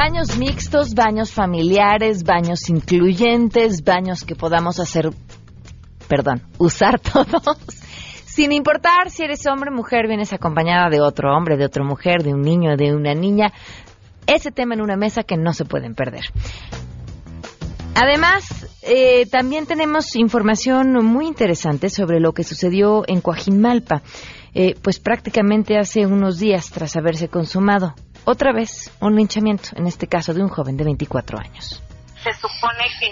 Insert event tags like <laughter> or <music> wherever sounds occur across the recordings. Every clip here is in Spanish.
Baños mixtos, baños familiares, baños incluyentes, baños que podamos hacer, perdón, <laughs> usar todos. Sin importar si eres hombre mujer, vienes acompañada de otro hombre, de otra mujer, de un niño, de una niña. Ese tema en una mesa que no se pueden perder. Además, eh, también tenemos información muy interesante sobre lo que sucedió en Coajimalpa, eh, pues prácticamente hace unos días tras haberse consumado otra vez un linchamiento, en este caso de un joven de 24 años se supone que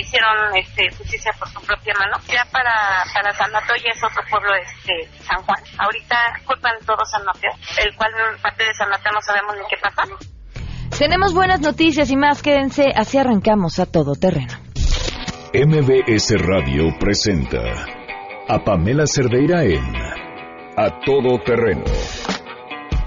hicieron este, justicia por su propia mano. Ya para, para San Mateo ya es otro pueblo, este, San Juan. Ahorita culpan todo San Mateo, el cual parte de San Mateo no sabemos ni qué pasa. Tenemos buenas noticias y más, quédense, así arrancamos a todo terreno. MBS Radio presenta a Pamela Cerdeira en A Todo Terreno,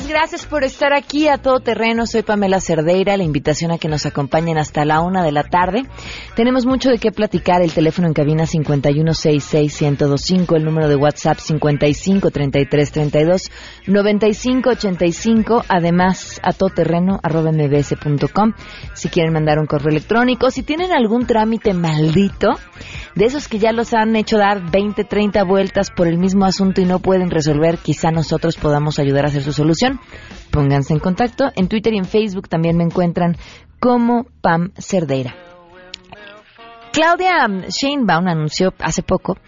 Gracias por estar aquí a todo terreno. Soy Pamela Cerdeira. La invitación a que nos acompañen hasta la una de la tarde. Tenemos mucho de qué platicar. El teléfono en cabina 5166125, el número de WhatsApp 5533329585. Además, a todo terreno arroba mbs.com. Si quieren mandar un correo electrónico, si tienen algún trámite maldito, de esos que ya los han hecho dar 20, 30 vueltas por el mismo asunto y no pueden resolver, quizá nosotros podamos ayudar a hacer su solución pónganse en contacto. En Twitter y en Facebook también me encuentran como Pam Cerdeira. Claudia Sheinbaum anunció hace poco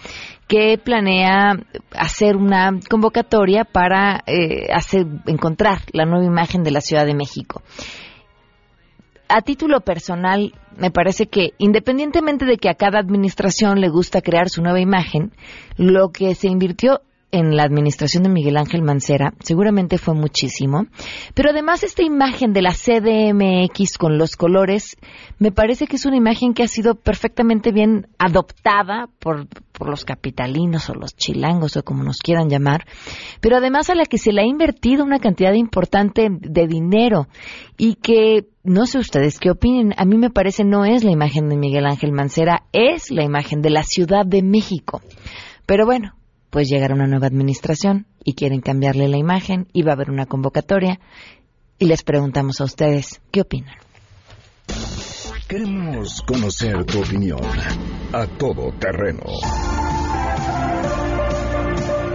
que planea hacer una convocatoria para eh, hacer, encontrar la nueva imagen de la Ciudad de México. A título personal, me parece que independientemente de que a cada administración le gusta crear su nueva imagen, lo que se invirtió en la administración de Miguel Ángel Mancera, seguramente fue muchísimo, pero además esta imagen de la CDMX con los colores, me parece que es una imagen que ha sido perfectamente bien adoptada por, por los capitalinos o los chilangos o como nos quieran llamar, pero además a la que se le ha invertido una cantidad importante de dinero y que no sé ustedes qué opinen. A mí me parece no es la imagen de Miguel Ángel Mancera, es la imagen de la Ciudad de México. Pero bueno, pues llegará una nueva administración y quieren cambiarle la imagen y va a haber una convocatoria y les preguntamos a ustedes qué opinan. Queremos conocer tu opinión a todo terreno.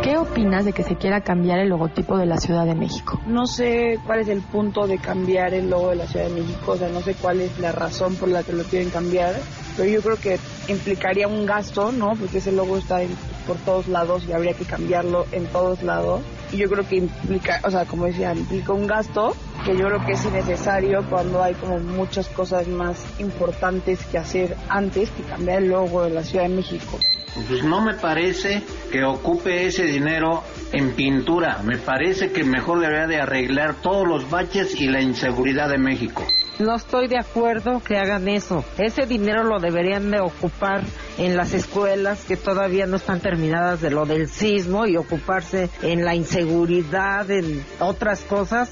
¿Qué opinas de que se quiera cambiar el logotipo de la Ciudad de México? No sé cuál es el punto de cambiar el logo de la Ciudad de México, o sea, no sé cuál es la razón por la que lo quieren cambiar, pero yo creo que implicaría un gasto, ¿no? Porque ese logo está por todos lados y habría que cambiarlo en todos lados. Y yo creo que implica, o sea, como decía, implica un gasto que yo creo que es innecesario cuando hay como muchas cosas más importantes que hacer antes que cambiar el logo de la Ciudad de México. Pues no me parece que ocupe ese dinero en pintura. Me parece que mejor debería de arreglar todos los baches y la inseguridad de México. No estoy de acuerdo que hagan eso. Ese dinero lo deberían de ocupar en las escuelas que todavía no están terminadas de lo del sismo y ocuparse en la inseguridad, en otras cosas,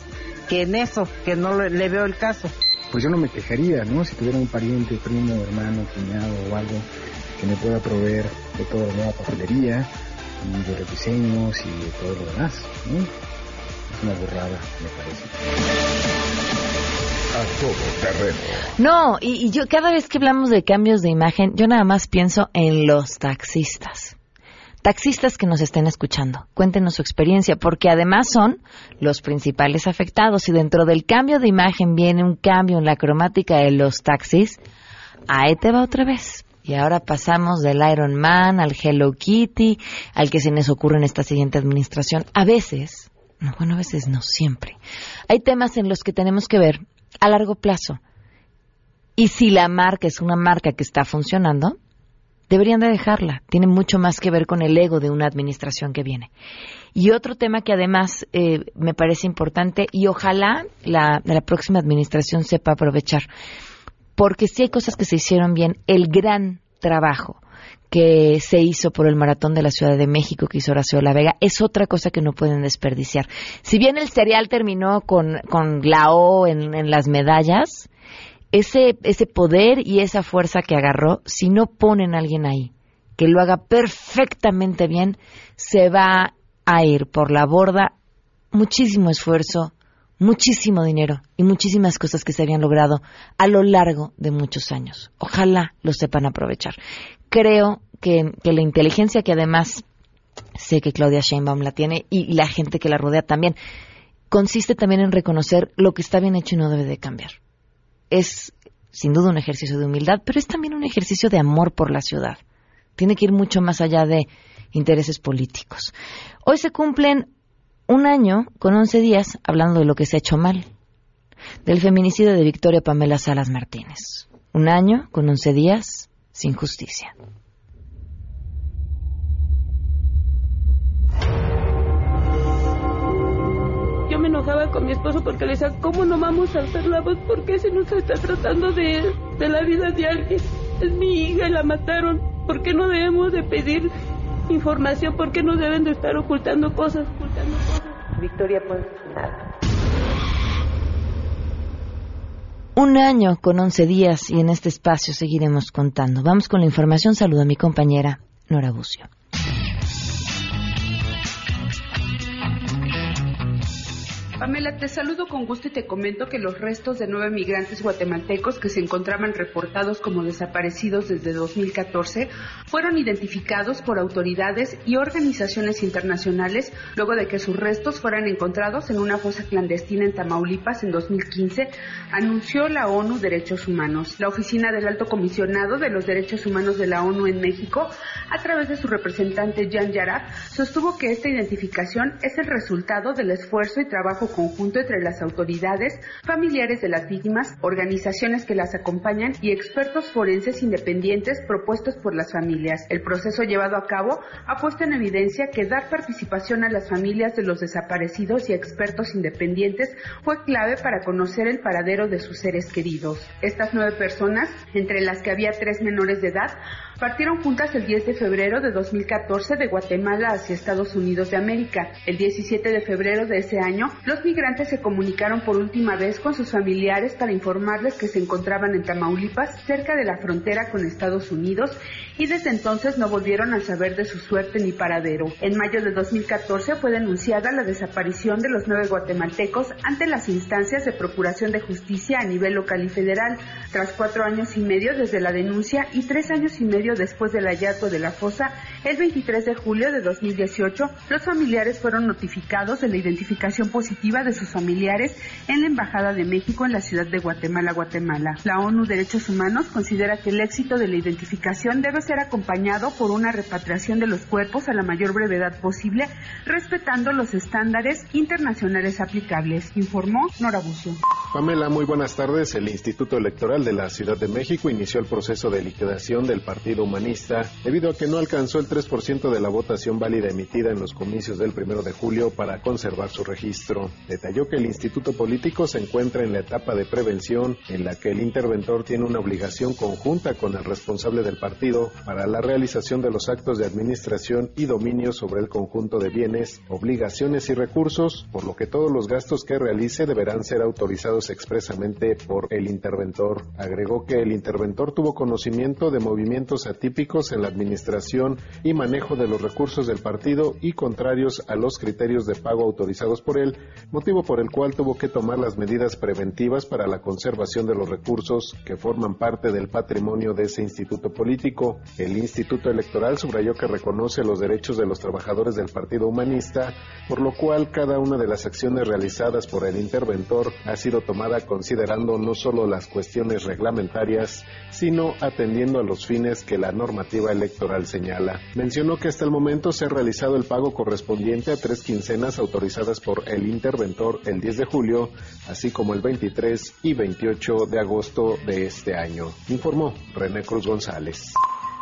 que en eso, que no le, veo el caso. Pues yo no me quejaría, ¿no? Si tuviera un pariente, primo, hermano, cuñado o algo que me pueda proveer de toda la nueva papelería y de los diseños y de todo lo demás. Es una burrada, me parece. A todo terreno. No, y, y yo cada vez que hablamos de cambios de imagen, yo nada más pienso en los taxistas. Taxistas que nos estén escuchando, cuéntenos su experiencia, porque además son los principales afectados. Y dentro del cambio de imagen viene un cambio en la cromática de los taxis, ahí te va otra vez. Y ahora pasamos del Iron Man al Hello Kitty, al que se nos ocurre en esta siguiente administración. A veces, no, bueno, a veces no, siempre. Hay temas en los que tenemos que ver a largo plazo. Y si la marca es una marca que está funcionando, deberían de dejarla. Tiene mucho más que ver con el ego de una administración que viene. Y otro tema que además eh, me parece importante y ojalá la, la próxima administración sepa aprovechar porque si hay cosas que se hicieron bien. El gran trabajo que se hizo por el maratón de la Ciudad de México que hizo Horacio La Vega es otra cosa que no pueden desperdiciar. Si bien el serial terminó con, con la O en, en las medallas, ese, ese poder y esa fuerza que agarró, si no ponen a alguien ahí que lo haga perfectamente bien, se va a ir por la borda muchísimo esfuerzo, muchísimo dinero y muchísimas cosas que se habían logrado a lo largo de muchos años. Ojalá lo sepan aprovechar. Creo que, la inteligencia que además sé que Claudia Sheinbaum la tiene y la gente que la rodea también, consiste también en reconocer lo que está bien hecho y no debe de cambiar. Es sin duda un ejercicio de humildad, pero es también un ejercicio de amor por la ciudad. Tiene que ir mucho más allá de intereses políticos. Hoy se cumplen un año con 11 días hablando de lo que se ha hecho mal, del feminicidio de Victoria Pamela Salas Martínez. Un año con 11 días sin justicia. Yo me enojaba con mi esposo porque le decía, ¿cómo no vamos a hacer la voz? ¿Por qué se nos está tratando de, de la vida de alguien? Es mi hija y la mataron. ¿Por qué no debemos de pedir información? ¿Por qué no deben de estar ocultando cosas? Ocultando cosas? Victoria pues nada. Un año con 11 días y en este espacio seguiremos contando. Vamos con la información. Saludo a mi compañera Nora Bucio. Pamela, te saludo con gusto y te comento que los restos de nueve migrantes guatemaltecos que se encontraban reportados como desaparecidos desde 2014 fueron identificados por autoridades y organizaciones internacionales luego de que sus restos fueran encontrados en una fosa clandestina en Tamaulipas en 2015, anunció la ONU Derechos Humanos. La Oficina del Alto Comisionado de los Derechos Humanos de la ONU en México, a través de su representante Jan Yarab, sostuvo que esta identificación es el resultado del esfuerzo y conjunto entre las autoridades, familiares de las víctimas, organizaciones que las acompañan y expertos forenses independientes propuestos por las familias. El proceso llevado a cabo ha puesto en evidencia que dar participación a las familias de los desaparecidos y expertos independientes fue clave para conocer el paradero de sus seres queridos. Estas nueve personas, entre las que había tres menores de edad, partieron juntas el 10 de febrero de 2014 de Guatemala hacia Estados Unidos de América. El 17 de febrero de ese año, los migrantes se comunicaron por última vez con sus familiares para informarles que se encontraban en Tamaulipas, cerca de la frontera con Estados Unidos, y desde entonces no volvieron a saber de su suerte ni paradero. En mayo de 2014 fue denunciada la desaparición de los nueve guatemaltecos ante las instancias de Procuración de Justicia a nivel local y federal, tras cuatro años y medio desde la denuncia y tres años y medio después del hallazgo de la fosa, el 23 de julio de 2018, los familiares fueron notificados de la identificación positiva de sus familiares en la Embajada de México en la ciudad de Guatemala, Guatemala. La ONU Derechos Humanos considera que el éxito de la identificación debe ser acompañado por una repatriación de los cuerpos a la mayor brevedad posible, respetando los estándares internacionales aplicables, informó Nora Bucio. Pamela, muy buenas tardes. El Instituto Electoral de la Ciudad de México inició el proceso de liquidación del Partido Humanista debido a que no alcanzó el 3% de la votación válida emitida en los comicios del 1 de julio para conservar su registro. Detalló que el Instituto Político se encuentra en la etapa de prevención en la que el interventor tiene una obligación conjunta con el responsable del partido para la realización de los actos de administración y dominio sobre el conjunto de bienes, obligaciones y recursos, por lo que todos los gastos que realice deberán ser autorizados expresamente por el interventor. Agregó que el interventor tuvo conocimiento de movimientos atípicos en la administración y manejo de los recursos del partido y contrarios a los criterios de pago autorizados por él, motivo por el cual tuvo que tomar las medidas preventivas para la conservación de los recursos que forman parte del patrimonio de ese instituto político. El Instituto Electoral subrayó que reconoce los derechos de los trabajadores del Partido Humanista, por lo cual cada una de las acciones realizadas por el interventor ha sido tomada considerando no solo las cuestiones reglamentarias, sino atendiendo a los fines que la normativa electoral señala. Mencionó que hasta el momento se ha realizado el pago correspondiente a tres quincenas autorizadas por el interventor el 10 de julio, así como el 23 y 28 de agosto de este año, informó René Cruz González.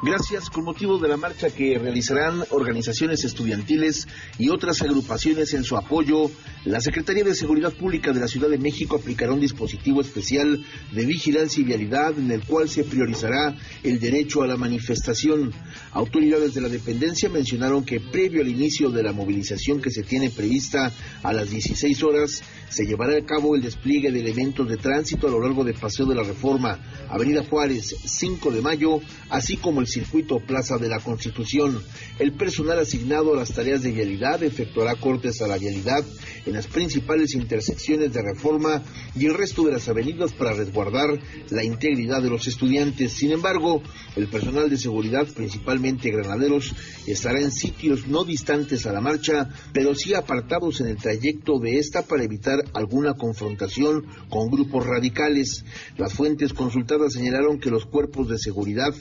Gracias. Con motivo de la marcha que realizarán organizaciones estudiantiles y otras agrupaciones en su apoyo, la Secretaría de Seguridad Pública de la Ciudad de México aplicará un dispositivo especial de vigilancia y vialidad en el cual se priorizará el derecho a la manifestación. Autoridades de la dependencia mencionaron que previo al inicio de la movilización que se tiene prevista a las 16 horas, se llevará a cabo el despliegue de elementos de tránsito a lo largo de Paseo de la Reforma, Avenida Juárez, 5 de Mayo, así como el circuito Plaza de la Constitución. El personal asignado a las tareas de vialidad efectuará cortes a la vialidad en las principales intersecciones de Reforma y el resto de las avenidas para resguardar la integridad de los estudiantes. Sin embargo, el personal de seguridad, principalmente granaderos, estará en sitios no distantes a la marcha, pero sí apartados en el trayecto de esta para evitar alguna confrontación con grupos radicales. Las fuentes consultadas señalaron que los cuerpos de seguridad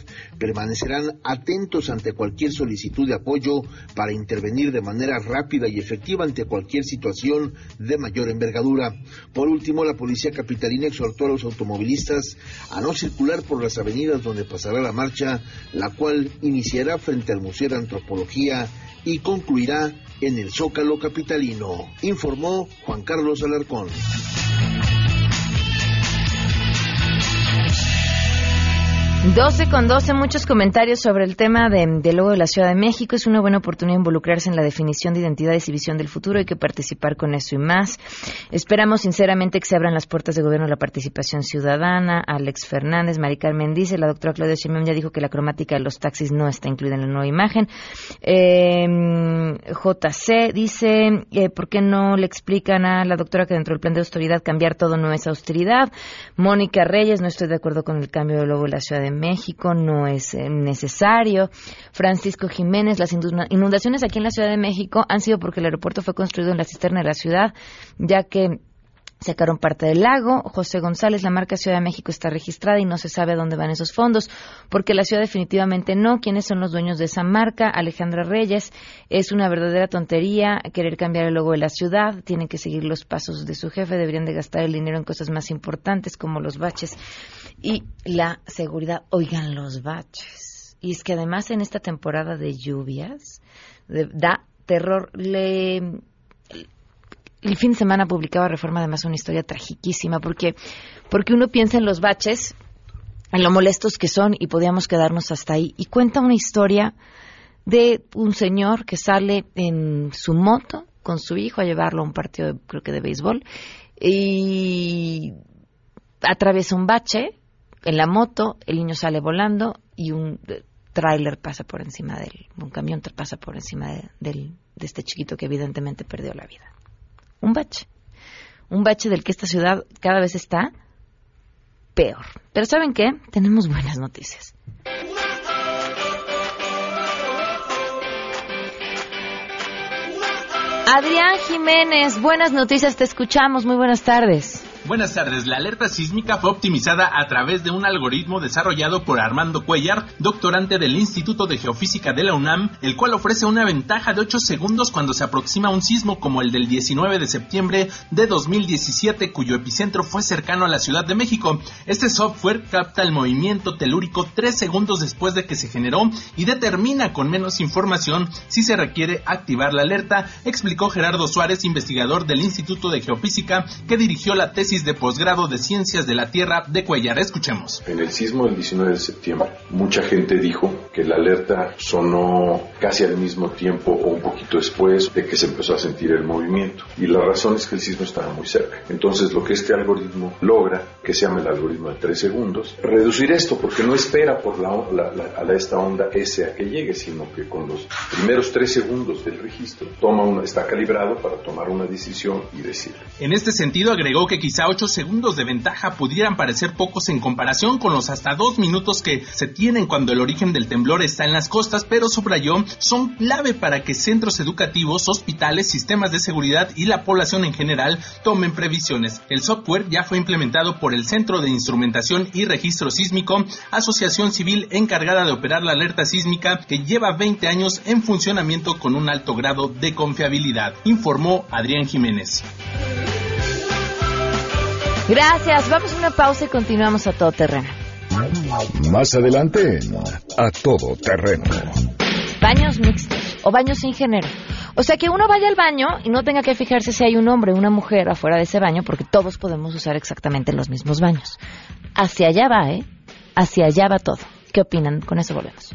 permanecerán atentos ante cualquier solicitud de apoyo para intervenir de manera rápida y efectiva ante cualquier situación de mayor envergadura. Por último, la policía capitalina exhortó a los automovilistas a no circular por las avenidas donde pasará la marcha, la cual iniciará frente al Museo de Antropología y concluirá en el Zócalo Capitalino, informó Juan Carlos Alarcón. 12 con 12, muchos comentarios sobre el tema de, del logo de la Ciudad de México. Es una buena oportunidad involucrarse en la definición de identidades y visión del futuro. Hay que participar con eso y más. Esperamos sinceramente que se abran las puertas de gobierno a la participación ciudadana. Alex Fernández, Mari Carmen dice, la doctora Claudia Sheinbaum ya dijo que la cromática de los taxis no está incluida en la nueva imagen. Eh, JC dice, eh, ¿por qué no le explican a la doctora que dentro del plan de austeridad cambiar todo no es austeridad? Mónica Reyes, no estoy de acuerdo con el cambio del logo de la Ciudad de México no es eh, necesario. Francisco Jiménez, las inundaciones aquí en la Ciudad de México han sido porque el aeropuerto fue construido en la cisterna de la ciudad, ya que sacaron parte del lago. José González, la marca Ciudad de México está registrada y no se sabe a dónde van esos fondos, porque la ciudad definitivamente no. ¿Quiénes son los dueños de esa marca? Alejandra Reyes, es una verdadera tontería querer cambiar el logo de la ciudad. Tienen que seguir los pasos de su jefe, deberían de gastar el dinero en cosas más importantes como los baches y la seguridad. Oigan, los baches. Y es que además en esta temporada de lluvias da terror. Le, el fin de semana publicaba Reforma además una historia tragiquísima porque, porque uno piensa en los baches, en lo molestos que son y podíamos quedarnos hasta ahí. Y cuenta una historia de un señor que sale en su moto con su hijo a llevarlo a un partido, creo que de béisbol, y atraviesa un bache, en la moto, el niño sale volando y un eh, tráiler pasa por encima de él, un camión pasa por encima de, de, este chiquito que evidentemente perdió la vida. Un bache. Un bache del que esta ciudad cada vez está peor. Pero ¿saben qué? Tenemos buenas noticias. Adrián Jiménez, buenas noticias, te escuchamos, muy buenas tardes. Buenas tardes. La alerta sísmica fue optimizada a través de un algoritmo desarrollado por Armando Cuellar, doctorante del Instituto de Geofísica de la UNAM, el cual ofrece una ventaja de 8 segundos cuando se aproxima un sismo como el del 19 de septiembre de 2017, cuyo epicentro fue cercano a la Ciudad de México. Este software capta el movimiento telúrico 3 segundos después de que se generó y determina con menos información si se requiere activar la alerta, explicó Gerardo Suárez, investigador del Instituto de Geofísica, que dirigió la tesis de posgrado de Ciencias de la Tierra de Cuellar. Escuchemos. En el sismo del 19 de septiembre, mucha gente dijo que la alerta sonó casi al mismo tiempo o un poquito después de que se empezó a sentir el movimiento. Y la razón es que el sismo estaba muy cerca. Entonces, lo que este algoritmo logra, que se llama el algoritmo de 3 segundos, reducir esto porque no espera por la, a esta onda S a que llegue, sino que con los primeros 3 segundos del registro toma una, está calibrado para tomar una decisión y decir. En este sentido, agregó que quizá 8 segundos de ventaja pudieran parecer pocos en comparación con los hasta 2 minutos que se tienen cuando el origen del temblor está en las costas, pero subrayó son clave para que centros educativos, hospitales, sistemas de seguridad y la población en general tomen previsiones. El software ya fue implementado por el Centro de Instrumentación y Registro Sísmico, asociación civil encargada de operar la alerta sísmica que lleva 20 años en funcionamiento con un alto grado de confiabilidad, informó Adrián Jiménez. Gracias. Vamos a una pausa y continuamos a todo terreno. Más adelante A Todo Terreno. Baños mixtos o baños sin género. O sea, que uno vaya al baño y no tenga que fijarse si hay un hombre o una mujer afuera de ese baño, porque todos podemos usar exactamente los mismos baños. Hacia allá va, ¿eh? Hacia allá va todo. ¿Qué opinan? Con eso volvemos.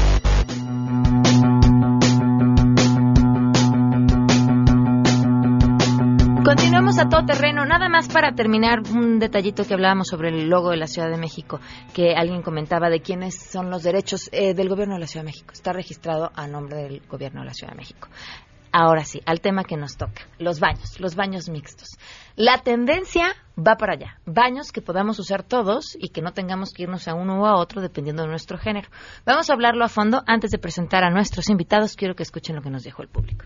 Continuamos a todo terreno. Nada más para terminar un detallito que hablábamos sobre el logo de la Ciudad de México, que alguien comentaba de quiénes son los derechos eh, del gobierno de la Ciudad de México. Está registrado a nombre del gobierno de la Ciudad de México. Ahora sí, al tema que nos toca, los baños, los baños mixtos. La tendencia va para allá. Baños que podamos usar todos y que no tengamos que irnos a uno o a otro dependiendo de nuestro género. Vamos a hablarlo a fondo. Antes de presentar a nuestros invitados, quiero que escuchen lo que nos dijo el público.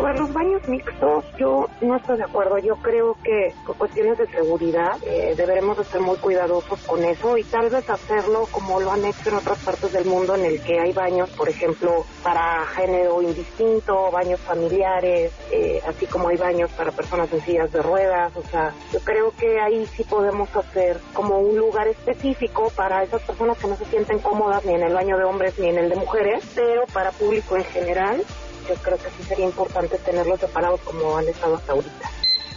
Sobre los baños mixtos, yo no estoy de acuerdo. Yo creo que por cuestiones de seguridad eh, deberemos de ser muy cuidadosos con eso y tal vez hacerlo como lo han hecho en otras partes del mundo en el que hay baños, por ejemplo, para género indistinto, baños familiares, eh, así como hay baños para personas en sillas de ruedas. O sea, yo creo que ahí sí podemos hacer como un lugar específico para esas personas que no se sienten cómodas ni en el baño de hombres ni en el de mujeres, pero para público en general yo creo que sí sería importante tenerlos separados como han estado hasta ahorita.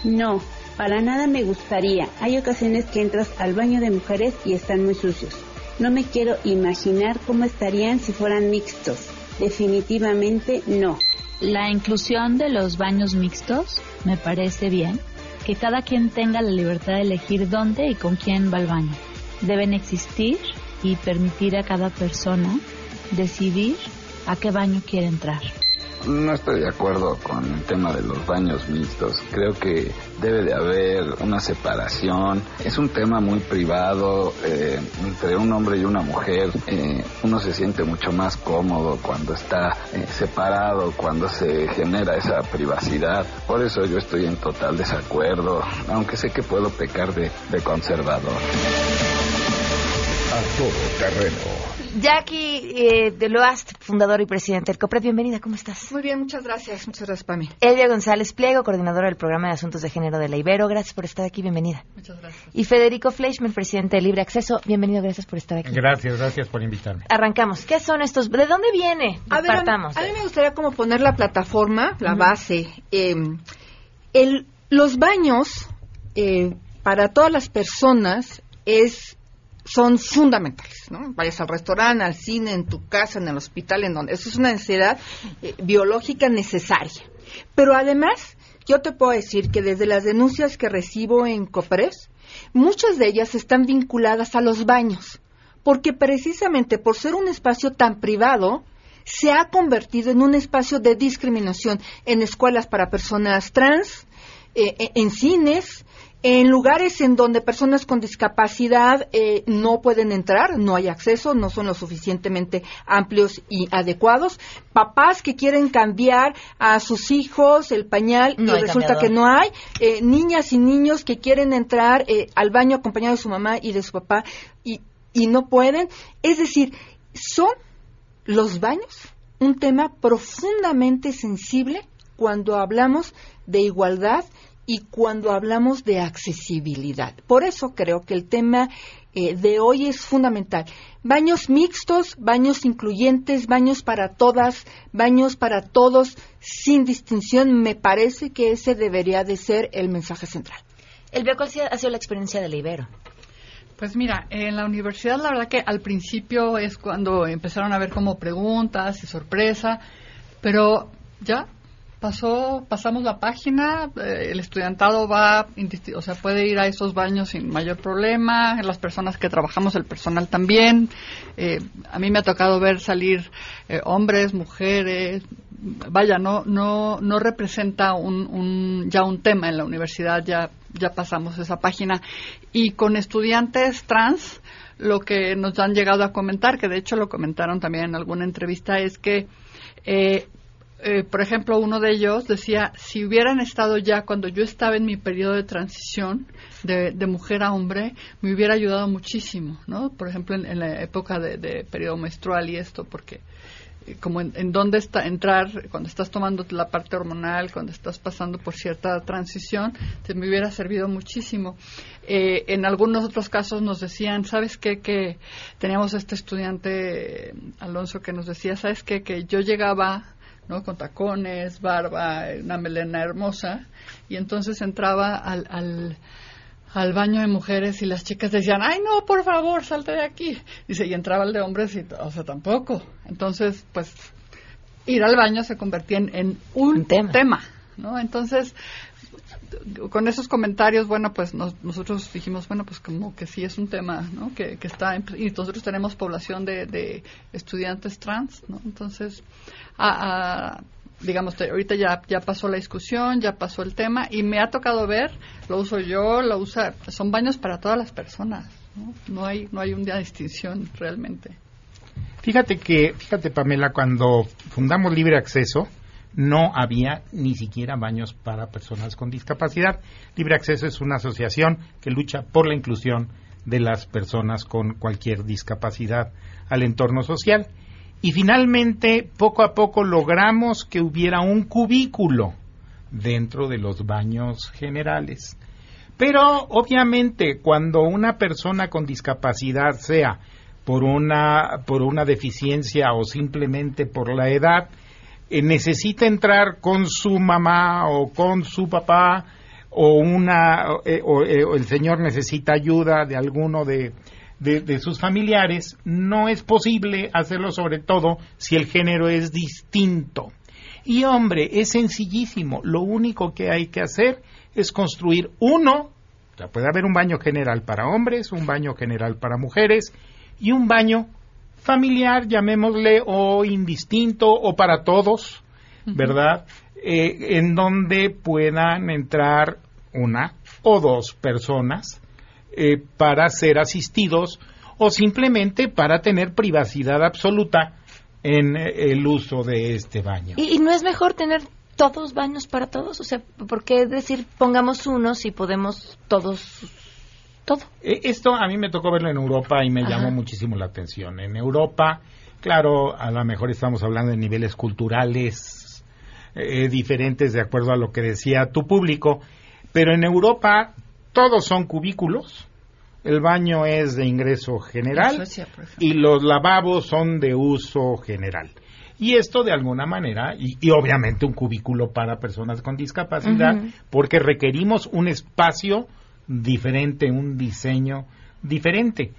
No, para nada me gustaría. Hay ocasiones que entras al baño de mujeres y están muy sucios. No me quiero imaginar cómo estarían si fueran mixtos. Definitivamente no. La inclusión de los baños mixtos me parece bien. Que cada quien tenga la libertad de elegir dónde y con quién va al baño. Deben existir y permitir a cada persona decidir a qué baño quiere entrar. No estoy de acuerdo con el tema de los baños mixtos. Creo que debe de haber una separación. Es un tema muy privado eh, entre un hombre y una mujer. Eh, uno se siente mucho más cómodo cuando está eh, separado, cuando se genera esa privacidad. Por eso yo estoy en total desacuerdo, aunque sé que puedo pecar de, de conservador. A Todo Terreno. Jackie eh, de Loast, fundador y presidente del COPRED, bienvenida, ¿cómo estás? Muy bien, muchas gracias, muchas gracias, Pami. Elia González Pliego, coordinadora del programa de asuntos de género de la Ibero, gracias por estar aquí, bienvenida. Muchas gracias. Y Federico Fleischmann, presidente de Libre Acceso, bienvenido, gracias por estar aquí. Gracias, gracias por invitarme. Arrancamos, ¿qué son estos? ¿De dónde viene? A, ver, a, a mí me gustaría como poner la plataforma, la uh -huh. base. Eh, el, los baños eh, para todas las personas es son fundamentales, ¿no? Vayas al restaurante, al cine, en tu casa, en el hospital, en donde. Eso es una necesidad eh, biológica necesaria. Pero además, yo te puedo decir que desde las denuncias que recibo en COPRES, muchas de ellas están vinculadas a los baños, porque precisamente por ser un espacio tan privado, se ha convertido en un espacio de discriminación en escuelas para personas trans, eh, en cines, en lugares en donde personas con discapacidad eh, no pueden entrar, no hay acceso, no son lo suficientemente amplios y adecuados. Papás que quieren cambiar a sus hijos el pañal no y resulta que no hay. Eh, niñas y niños que quieren entrar eh, al baño acompañado de su mamá y de su papá y, y no pueden. Es decir, son los baños un tema profundamente sensible cuando hablamos de igualdad y cuando hablamos de accesibilidad. Por eso creo que el tema eh, de hoy es fundamental. Baños mixtos, baños incluyentes, baños para todas, baños para todos, sin distinción. Me parece que ese debería de ser el mensaje central. El ¿cuál ha sido la experiencia del Ibero? Pues mira, en la universidad la verdad que al principio es cuando empezaron a ver como preguntas y sorpresa, pero ya pasó, pasamos la página, eh, el estudiantado va, o sea, puede ir a esos baños sin mayor problema, las personas que trabajamos, el personal también. Eh, a mí me ha tocado ver salir eh, hombres, mujeres, vaya, no, no, no representa un, un, ya un tema en la universidad, ya, ya pasamos esa página. Y con estudiantes trans, lo que nos han llegado a comentar, que de hecho lo comentaron también en alguna entrevista, es que eh, eh, por ejemplo, uno de ellos decía, si hubieran estado ya cuando yo estaba en mi periodo de transición de, mujer a hombre, me hubiera ayudado muchísimo, ¿no? Por ejemplo, en, la época de, periodo menstrual y esto, porque eh, como en, dónde está entrar cuando estás tomando la parte hormonal, cuando estás pasando por cierta transición, te me hubiera servido muchísimo. Eh, en algunos otros casos nos decían, ¿sabes qué? Que teníamos este estudiante, Alonso, que nos decía, ¿sabes qué? Que yo llegaba ¿no? Con tacones, barba, una melena hermosa. Y entonces entraba al, al, al, baño de mujeres y las chicas decían, ay, no, por favor, salte de aquí. Dice, y entraba el de hombres y, o sea, tampoco. Entonces, pues, ir al baño se convertía en, un, tema. tema. ¿no? Entonces, con esos comentarios, bueno, pues nosotros dijimos, bueno, pues como que sí es un tema, ¿no? Que, que está, y nosotros tenemos población de, de estudiantes trans, ¿no? Entonces, a, digamos, ahorita ya, ya pasó la discusión, ya pasó el tema, y me ha tocado ver, lo uso yo, lo usa, son baños para todas las personas, ¿no? No hay, no hay una distinción realmente. Fíjate que, fíjate Pamela, cuando fundamos Libre Acceso, no había ni siquiera baños para personas con discapacidad. Libre Acceso es una asociación que lucha por la inclusión de las personas con cualquier discapacidad al entorno social. Y finalmente, poco a poco logramos que hubiera un cubículo dentro de los baños generales. Pero obviamente cuando una persona con discapacidad sea por una, por una deficiencia o simplemente por la edad, eh, necesita entrar con su mamá o con su papá o una eh, eh, o, el señor necesita ayuda de alguno de, de, sus familiares, no es posible hacerlo sobre todo si el género es distinto. Y hombre, es sencillísimo, lo único que hay que hacer es construir uno, o puede haber un baño general para hombres, un baño general para mujeres y un baño familiar, llamémosle, o indistinto, o para todos, ¿verdad? Eh, en donde puedan entrar una o dos personas eh, para ser asistidos o simplemente para tener privacidad absoluta en eh, el uso de este baño. ¿Y, no es mejor tener todos baños para todos? O sea, ¿por qué decir pongamos uno si podemos todos todo. Eh, esto a mí me tocó verlo en Europa y me llamó muchísimo la atención. En Europa, claro, a lo mejor estamos hablando de niveles culturales eh, diferentes de acuerdo a lo que decía tu público, pero en Europa todos son cubículos. El baño es de ingreso general y los lavabos son de uso general. Y esto de alguna manera, y, obviamente un cubículo para personas con discapacidad, porque requerimos un espacio diferente, un diseño diferente.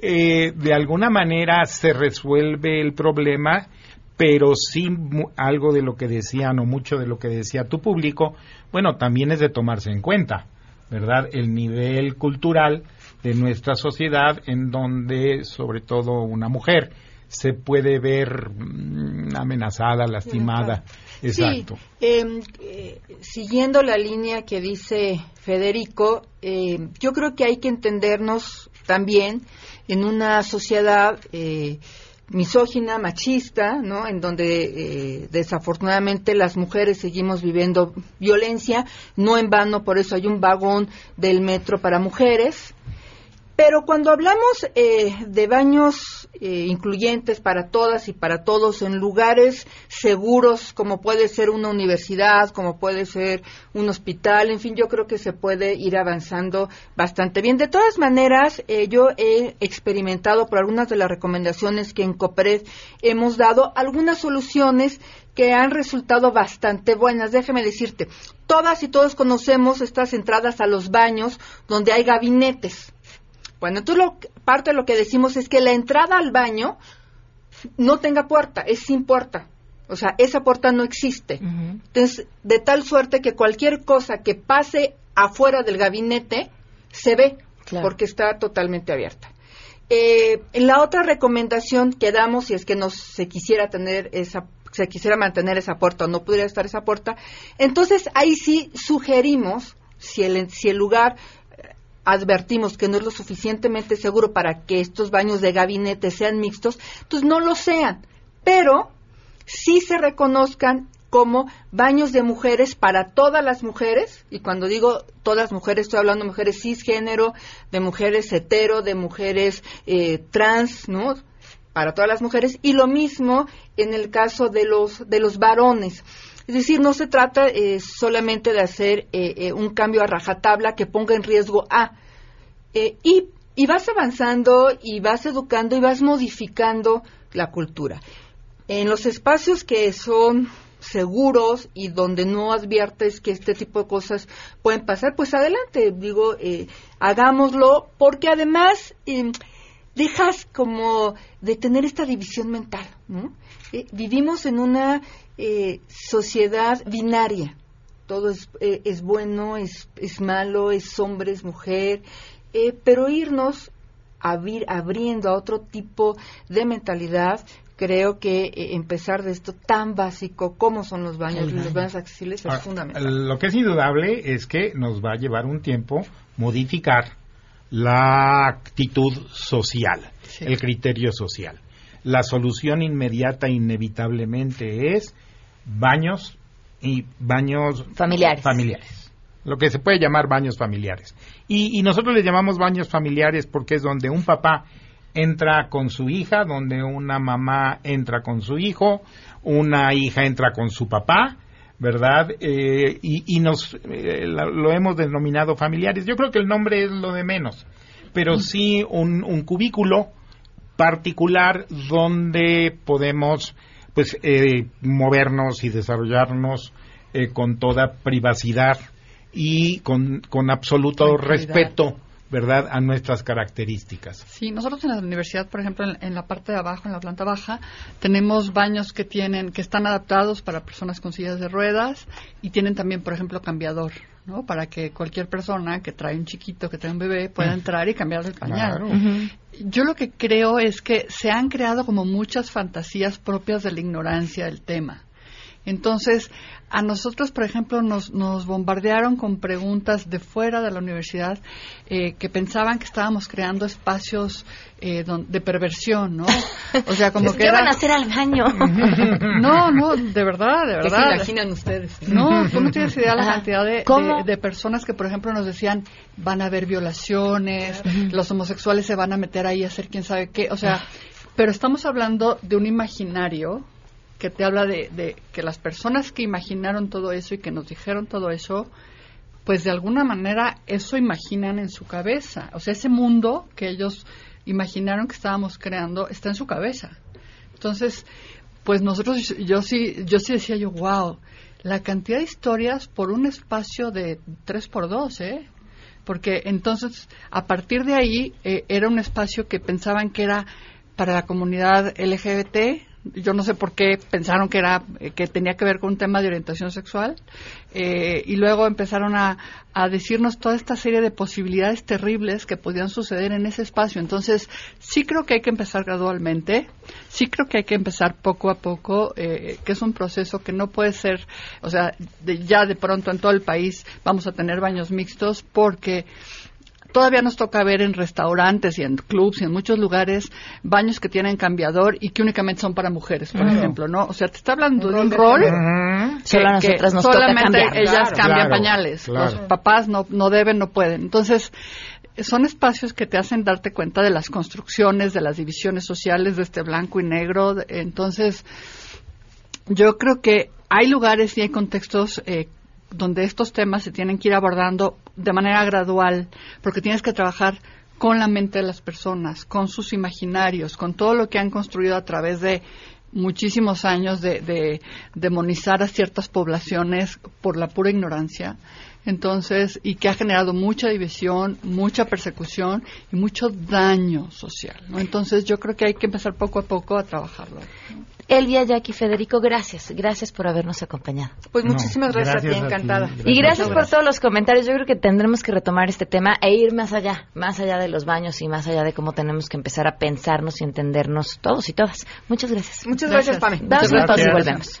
Eh, de alguna manera se resuelve el problema, pero sí algo de lo que decían o mucho de lo que decía tu público, bueno, también es de tomarse en cuenta, ¿verdad? El nivel cultural de nuestra sociedad en donde sobre todo una mujer se puede ver mm, amenazada, lastimada. Exacto. Em, eh, siguiendo la línea que dice Federico, eh, yo creo que hay que entendernos también en una sociedad eh, misógina, machista, ¿no? En donde desafortunadamente las mujeres seguimos viviendo violencia, no en vano, por eso hay un vagón del metro para mujeres, pero cuando hablamos eh, de baños eh, incluyentes para todas y para todos en lugares seguros, como puede ser una universidad, como puede ser un hospital, en fin, yo creo que se puede ir avanzando bastante bien. De todas maneras, eh, yo he experimentado por algunas de las recomendaciones que en COPRED hemos dado algunas soluciones que han resultado bastante buenas. Déjeme decirte, todas y todos conocemos estas entradas a los baños donde hay gabinetes bueno, entonces lo, parte de lo que decimos es que la entrada al baño no tenga puerta, es sin puerta. O sea, esa puerta no existe. Entonces, de tal suerte que cualquier cosa que pase afuera del gabinete se ve, porque está totalmente abierta. Eh, la otra recomendación que damos, si es que no se quisiera tener esa se quisiera mantener esa puerta o no pudiera estar esa puerta, entonces ahí sí sugerimos, si el, si el lugar advertimos que no es lo suficientemente seguro para que estos baños de gabinete sean mixtos, pues no lo sean, pero sí se reconozcan como baños de mujeres para todas las mujeres, y cuando digo todas mujeres estoy hablando de mujeres cisgénero, de mujeres hetero, de mujeres eh, trans, ¿no? Para todas las mujeres, y lo mismo en el caso de los, de los varones. Es decir, no se trata eh, solamente de hacer eh, un cambio a rajatabla que ponga en riesgo a. y, y vas avanzando y vas educando y vas modificando la cultura. En los espacios que son seguros y donde no adviertes que este tipo de cosas pueden pasar, pues adelante, digo, eh, hagámoslo, porque además eh, dejas como de tener esta división mental. ¿no? Eh, vivimos en una sociedad binaria, todo es, es bueno, es, es malo, es hombre, es mujer, pero irnos abriendo a otro tipo de mentalidad creo que eh, empezar de esto tan básico como son los baños, y los baños accesibles es fundamental. Lo que es indudable es que nos va a llevar un tiempo modificar la actitud social, el criterio social. La solución inmediata inevitablemente es baños y baños familiares. familiares lo que se puede llamar baños familiares. Y, y, nosotros les llamamos baños familiares porque es donde un papá entra con su hija, donde una mamá entra con su hijo, una hija entra con su papá, ¿verdad? Eh, y, nos eh, lo hemos denominado familiares. Yo creo que el nombre es lo de menos, pero sí un, un cubículo particular donde podemos pues eh, movernos y desarrollarnos con toda privacidad y con, con absoluto respeto ¿verdad?, a nuestras características. Sí, nosotros en la universidad, por ejemplo, en, la parte de abajo, en la planta baja, tenemos baños que tienen, que están adaptados para personas con sillas de ruedas y tienen también, por ejemplo, cambiador. ¿No? Para que cualquier persona que trae un chiquito, que trae un bebé, pueda mm. entrar y cambiar el pañal. Yo lo que creo es que se han creado como muchas fantasías propias de la ignorancia del tema. Entonces, a nosotros, por ejemplo, nos, nos bombardearon con preguntas de fuera de la universidad eh, que pensaban que estábamos creando espacios eh, de perversión, ¿no? O sea, como <laughs> que. ¿Qué van a hacer al baño? <laughs> no, no, de verdad, de verdad. ¿Qué se imaginan ustedes? No, tú no tienes idea de la cantidad de, de, personas que, por ejemplo, nos decían van a haber violaciones, los homosexuales se van a meter ahí a hacer quién sabe qué. O sea, pero estamos hablando de un imaginario que te habla de, que las personas que imaginaron todo eso y que nos dijeron todo eso, pues de alguna manera eso imaginan en su cabeza. O sea, ese mundo que ellos imaginaron que estábamos creando está en su cabeza. Entonces, pues nosotros, yo sí, yo sí decía yo, wow, la cantidad de historias por un espacio de tres por dos, ¿eh? Porque entonces, a partir de ahí, eh, era un espacio que pensaban que era para la comunidad LGBT, yo no sé por qué pensaron que era eh, que tenía que ver con un tema de orientación sexual eh, y luego empezaron a, a, decirnos toda esta serie de posibilidades terribles que podían suceder en ese espacio. Entonces sí creo que hay que empezar gradualmente sí creo que hay que empezar poco a poco eh, que es un proceso que no puede ser o sea ya de pronto en todo el país vamos a tener baños mixtos porque todavía nos toca ver en restaurantes y en clubs y en muchos lugares baños que tienen cambiador y que únicamente son para mujeres, por ejemplo, ¿no? O sea, te está hablando de un rol que, solamente ellas cambian pañales. Los papás no, no deben, no pueden. Entonces, son espacios que te hacen darte cuenta de las construcciones, de las divisiones sociales de este blanco y negro. Entonces, yo creo que hay lugares y hay contextos eh, donde estos temas se tienen que ir abordando de manera gradual, porque tienes que trabajar con la mente de las personas, con sus imaginarios, con todo lo que han construido a través de muchísimos años de, demonizar a ciertas poblaciones por la pura ignorancia. Entonces, y que ha generado mucha división, mucha persecución y mucho daño social. ¿no? Entonces, yo creo que hay que empezar poco a poco a trabajarlo. Elvia, Jackie, Federico, gracias. Gracias por habernos acompañado. Pues muchísimas gracias, a ti, encantada. y gracias por todos los comentarios. Yo creo que tendremos que retomar este tema e ir más allá, más allá de los baños y más allá de cómo tenemos que empezar a pensarnos y entendernos todos y todas. Muchas gracias. Muchas gracias, Pame. Damos una pausa y volvemos.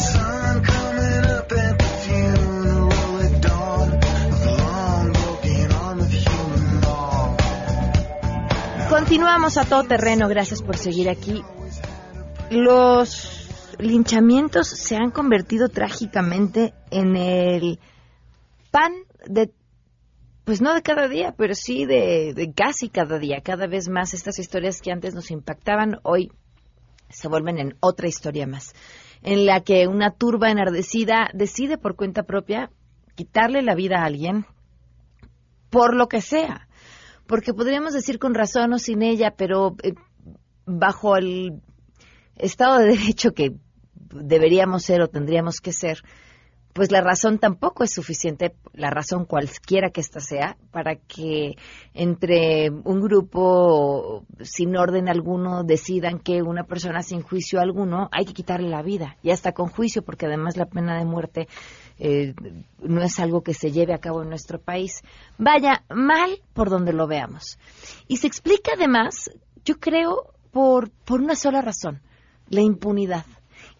Continuamos a todo terreno, gracias por seguir aquí. Los linchamientos se han convertido trágicamente en el pan de, pues no de cada día, pero sí de, casi cada día. Cada vez más estas historias que antes nos impactaban, hoy se vuelven en otra historia más, en la que una turba enardecida decide por cuenta propia quitarle la vida a alguien por lo que sea porque podríamos decir con razón o sin ella, pero eh, bajo el Estado de Derecho que deberíamos ser o tendríamos que ser, pues la razón tampoco es suficiente, la razón cualquiera que ésta sea, para que entre un grupo sin orden alguno decidan que una persona sin juicio alguno hay que quitarle la vida, y hasta con juicio, porque además la pena de muerte eh, no es algo que se lleve a cabo en nuestro país. Vaya, mal por donde lo veamos. Y se explica además, yo creo, por, por una sola razón, la impunidad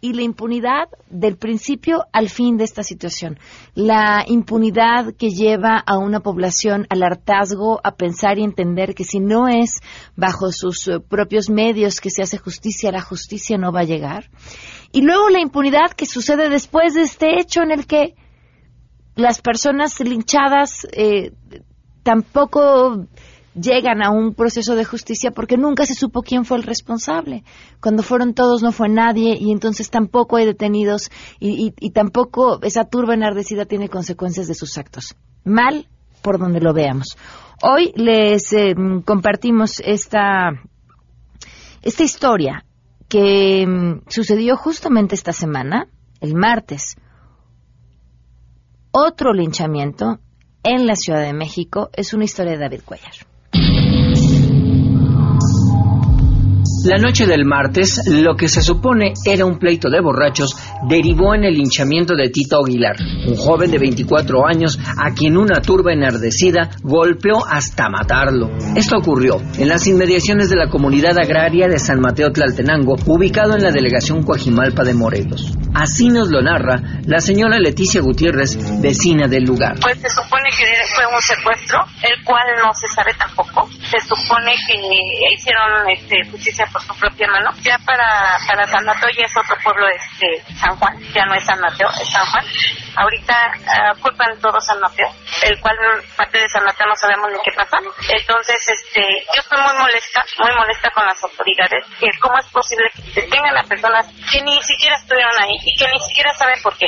y la impunidad del principio al fin de esta situación. La impunidad que lleva a una población al hartazgo, a pensar y entender que si no es bajo sus eh, propios medios que se hace justicia, la justicia no va a llegar. Y luego la impunidad que sucede después de este hecho en el que las personas linchadas eh, tampoco llegan a un proceso de justicia porque nunca se supo quién fue el responsable. Cuando fueron todos no fue nadie y entonces tampoco hay detenidos y, tampoco esa turba enardecida tiene consecuencias de sus actos. Mal por donde lo veamos. Hoy les eh, compartimos esta, esta historia que mm, sucedió justamente esta semana, el martes. Otro linchamiento en la Ciudad de México es una historia de David Cuellar. La noche del martes, lo que se supone era un pleito de borrachos derivó en el linchamiento de Tito Aguilar, un joven de 24 años a quien una turba enardecida golpeó hasta matarlo. Esto ocurrió en las inmediaciones de la comunidad agraria de San Mateo Tlaltenango, ubicado en la delegación Coajimalpa de Morelos. Así nos lo narra la señora Leticia Gutiérrez, vecina del lugar. Pues se supone que fue un secuestro, el cual no se sabe tampoco. Se supone que hicieron este, justicia por su propia mano. Ya para, para San Mateo ya es otro pueblo, este, San Juan, ya no es San Mateo, es San Juan. Ahorita uh, culpan todo San Mateo, el cual parte de San Mateo no sabemos ni qué pasa. Entonces, este, yo estoy muy molesta, muy molesta con las autoridades, que cómo es posible que detengan a personas que ni siquiera estuvieron ahí y que ni siquiera saben por qué.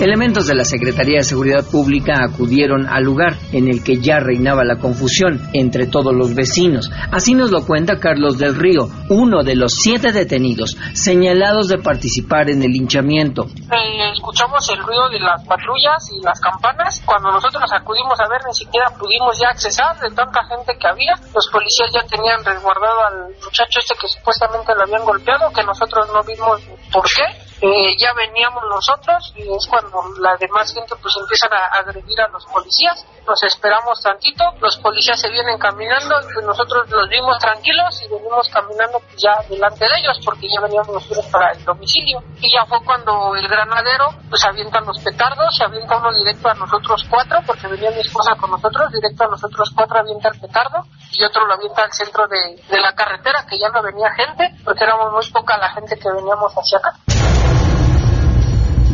Elementos de la Secretaría de Seguridad Pública acudieron al lugar en el que ya reinaba la confusión entre todos los vecinos. Así nos lo cuenta Carlos del Río, uno de los siete detenidos señalados de participar en el linchamiento. Eh, escuchamos el ruido de las patrullas y las campanas. Cuando nosotros acudimos a ver, ni siquiera pudimos ya accesar de tanta gente que había. Los policías ya tenían resguardado al muchacho este que supuestamente lo habían golpeado, que nosotros no vimos por qué eh, ya veníamos nosotros y es cuando la demás gente pues empiezan a agredir a los policías. Nos esperamos tantito, los policías se vienen caminando y pues nosotros los vimos tranquilos y venimos caminando pues, ya delante de ellos porque ya veníamos nosotros para el domicilio. Y ya fue cuando el granadero pues avientan los petardos, se avienta uno directo a nosotros cuatro porque venía mi esposa con nosotros, directo a nosotros cuatro avienta el petardo y otro lo avienta al centro de, de la carretera que ya no venía gente porque éramos muy poca la gente que veníamos hacia acá.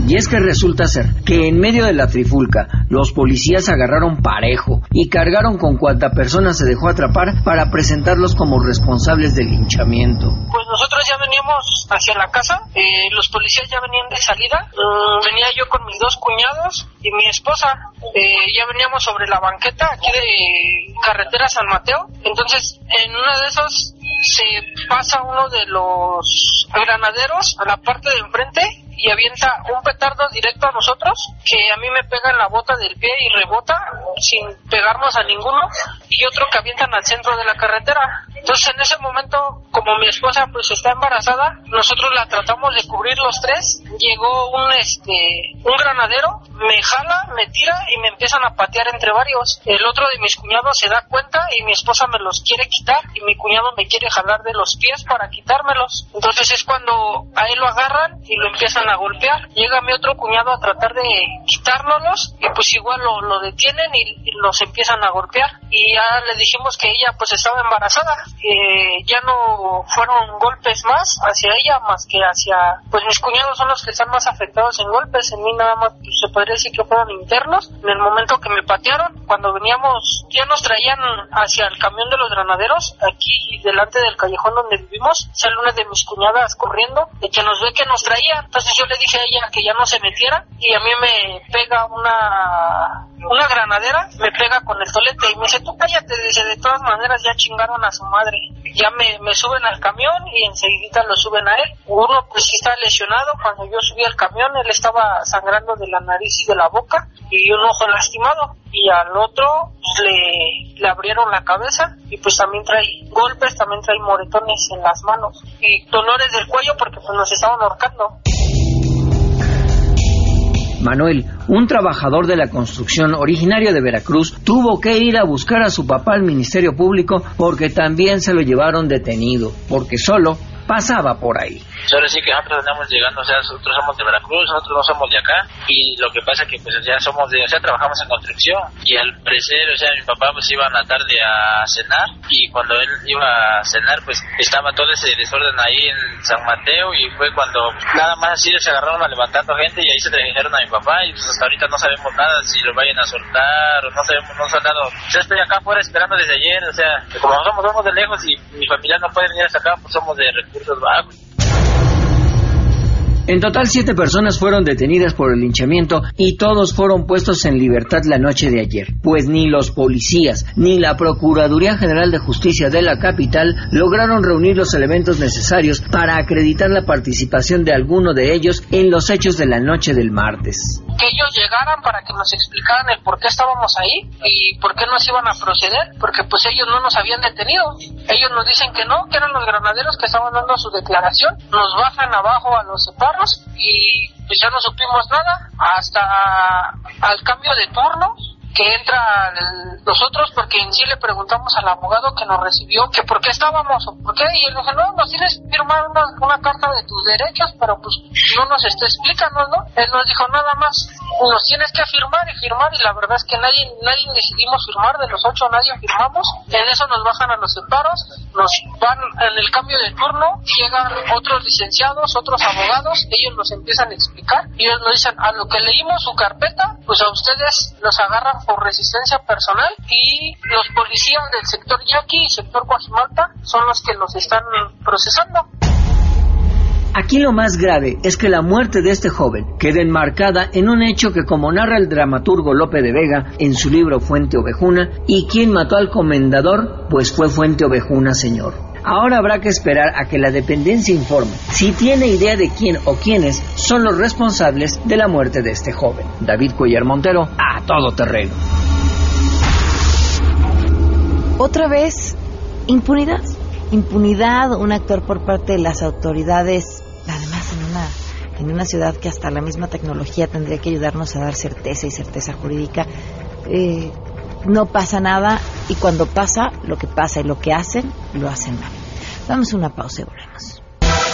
Y es que resulta ser que en medio de la trifulca, los policías agarraron parejo y cargaron con cuanta persona se dejó atrapar para presentarlos como responsables del linchamiento. Pues nosotros ya veníamos hacia la casa, eh, los policías ya venían de salida, mm, venía yo con mis dos cuñados y mi esposa, eh, ya veníamos sobre la banqueta aquí de carretera San Mateo, entonces en una de esas se pasa uno de los granaderos a la parte de enfrente y avienta un petardo directo a nosotros que a mí me pega en la bota del pie y rebota sin pegarnos a ninguno y otro que avientan al centro de la carretera. Entonces en ese momento, como mi esposa pues está embarazada, nosotros la tratamos de cubrir los tres. Llegó un este un granadero, me jala, me tira y me empiezan a patear entre varios. El otro de mis cuñados se da cuenta y mi esposa me los quiere quitar y mi cuñado me quiere jalar de los pies para quitármelos. Entonces es cuando a él lo agarran y lo empiezan a golpear. Llega mi otro cuñado a tratar de quitárnoslos y pues igual lo, lo detienen y, y los empiezan a golpear. Y ya le dijimos que ella pues estaba embarazada. Ya no fueron golpes más hacia ella más que hacia pues mis cuñados son los que están más afectados en golpes. En mí nada más pues, se podría decir que fueron internos. En el momento que me patearon, cuando veníamos, ya nos traían hacia el camión de los granaderos, aquí delante del callejón donde vivimos, sale una de mis cuñadas corriendo, de que nos ve que nos traía. Entonces yo le dije a ella que ya no se metiera y a mí me pega una una granadera, me pega con el tolete y me dice, tú cállate, dice, de todas maneras ya chingaron a su madre. Ya me, me suben al camión y enseguida lo suben a él. Uno pues sí está lesionado, cuando yo subí al camión él estaba sangrando de la nariz y de la boca y un ojo lastimado. Y al otro pues, le, le abrieron la cabeza y pues también trae golpes, también trae moretones en las manos y dolores del cuello porque pues nos estaban ahorcando. Manuel, un trabajador de la construcción originario de Veracruz, tuvo que ir a buscar a su papá al Ministerio Público porque también se lo llevaron detenido, porque solo pasaba por ahí. Ahora sí que nosotros andamos llegando, o sea, nosotros somos de Veracruz, nosotros no somos de acá, y lo que pasa que pues ya somos de, o sea, trabajamos en construcción, y al parecer, o sea, mi papá pues iba en la tarde a cenar, y cuando él iba a cenar, pues estaba todo ese desorden ahí en San Mateo, y fue cuando nada más así se agarraron a levantando gente, y ahí se trajeron a mi papá, y pues hasta ahorita no sabemos nada, si lo vayan a soltar, o no sabemos, no han dado, o sea, estoy acá afuera esperando desde ayer, o sea, como somos, somos de lejos, y mi familia no puede venir hasta acá, pues somos de recursos فرصه ضعف En total, siete personas fueron detenidas por el linchamiento y todos fueron puestos en libertad la noche de ayer, pues ni los policías ni la Procuraduría General de Justicia de la capital lograron reunir los elementos necesarios para acreditar la participación de alguno de ellos en los hechos de la noche del martes. que ellos llegaran para que nos explicaran el por qué estábamos ahí y por qué nos iban a proceder, porque pues ellos no nos habían detenido. Ellos nos dicen que no, que eran los granaderos que estaban dando su declaración, nos bajan abajo a los separos y pues ya no supimos nada hasta al cambio de turno que entra el- nosotros porque en sí le preguntamos al abogado que nos recibió que por qué estábamos o por qué y él nos dijo no nos tienes que firmar una, una carta de tus derechos pero pues no nos está explicando no él nos dijo nada más nos tienes que firmar y firmar y la verdad es que nadie nadie decidimos firmar de los ocho nadie firmamos. En eso nos bajan a los separos nos van en el cambio de turno llegan otros licenciados otros abogados ellos nos empiezan a explicar y ellos nos dicen a lo que leímos su carpeta pues a ustedes los agarran por resistencia personal y los policías del sector Yaqui y sector Coajimalpa son los que los están procesando. Aquí lo más grave es que la muerte de este joven queda enmarcada en un hecho que como narra el dramaturgo Lope de Vega en su libro Fuente Ovejuna, y quien mató al comendador, pues fue Fuente Ovejuna, señor. Ahora habrá que esperar a que la dependencia informe si tiene idea de quién o quiénes son los responsables de la muerte de este joven. David Cuellar Montero, todo terreno. Otra vez, impunidad. Impunidad, un actor por parte de las autoridades, además en una, en una ciudad que hasta la misma tecnología tendría que ayudarnos a dar certeza y certeza jurídica. Eh, no pasa nada y cuando pasa, lo que pasa y lo que hacen, lo hacen mal. Vamos a una pausa y volvemos.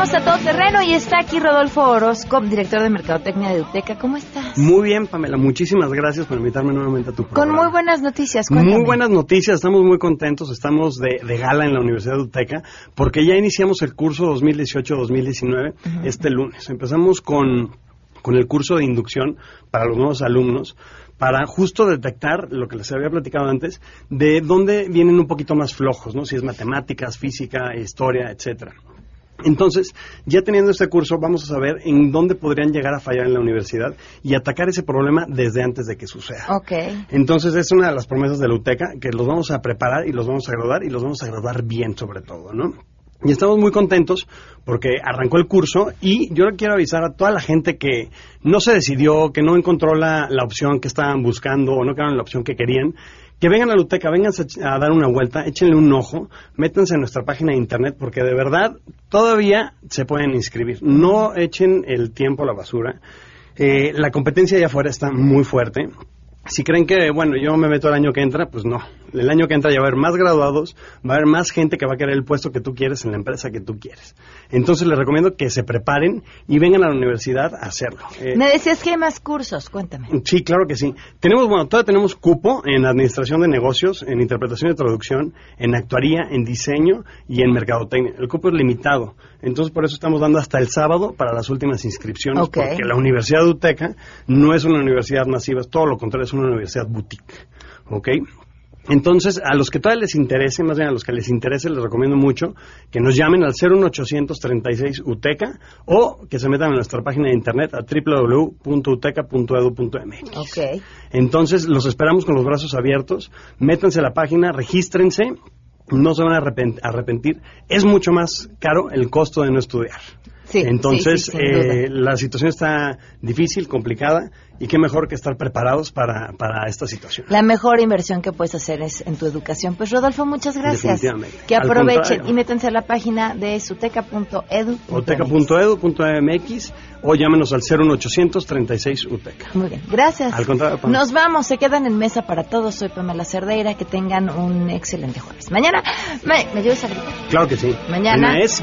Continuamos a todo terreno y está aquí Rodolfo Orozco, director de Mercadotecnia de Uteca. ¿Cómo estás? Muy bien, Pamela. Muchísimas gracias por invitarme nuevamente a tu programa. Con muy buenas noticias. Cuéntame. Muy buenas noticias. Estamos muy contentos. Estamos de, de gala en la Universidad de Uteca porque ya iniciamos el curso 2018-2019 este lunes. Empezamos con, con el curso de inducción para los nuevos alumnos para justo detectar lo que les había platicado antes, de dónde vienen un poquito más flojos, ¿no? Si es matemáticas, física, historia, etcétera. Entonces, ya teniendo este curso, vamos a saber en dónde podrían llegar a fallar en la universidad y atacar ese problema desde antes de que suceda. Ok. Entonces, es una de las promesas de la UTECA, que los vamos a preparar y los vamos a graduar y los vamos a graduar bien sobre todo, ¿no? Y estamos muy contentos porque arrancó el curso y yo le quiero avisar a toda la gente que no se decidió, que no encontró la, la opción que estaban buscando o no quedaron la opción que querían, que vengan a la UTECA, vengan a dar una vuelta, échenle un ojo, métanse en nuestra página de internet porque de verdad todavía se pueden inscribir. No echen el tiempo a la basura. Eh, la competencia allá afuera está muy fuerte. Si creen que, bueno, yo me meto el año que entra, pues no. El año que entra ya va a haber más graduados, va a haber más gente que va a querer el puesto que tú quieres en la empresa que tú quieres. Entonces les recomiendo que se preparen y vengan a la universidad a hacerlo. Eh, Me decías que hay más cursos, cuéntame. Sí, claro que sí. Tenemos, bueno, todavía tenemos cupo en administración de negocios, en interpretación y traducción, en actuaría, en diseño y en mercadotecnia. El cupo es limitado. Entonces, por eso estamos dando hasta el sábado para las últimas inscripciones, porque la Universidad de Uteca no es una universidad masiva, es todo lo contrario, es una universidad boutique. ¿Ok? Entonces, a los que todavía les interese, más bien a los que les interese, les recomiendo mucho que nos llamen al 01836 UTECA o que se metan a nuestra página de internet a www.uteca.edu.mx. Ok. Entonces, los esperamos con los brazos abiertos. Métanse a la página, regístrense. No se van a arrepent- arrepentir. Es mucho más caro el costo de no estudiar. Sí, Entonces, sí, sí, sin eh, la situación está difícil, complicada, y qué mejor que estar preparados para, para esta situación. La mejor inversión que puedes hacer es en tu educación. Pues Rodolfo, muchas gracias. Que aprovechen y métanse a la página de suteca.edu. uteca.edu.mx o llámenos al 01800 36 UTECA. Muy bien, gracias. Al contrario, Pam. Nos vamos, se quedan en mesa para todos. Soy Pamela Cerdeira. Que tengan un excelente jueves. Mañana, ¿me, ¿me ayudas a gritar? Claro que sí. Mañana. es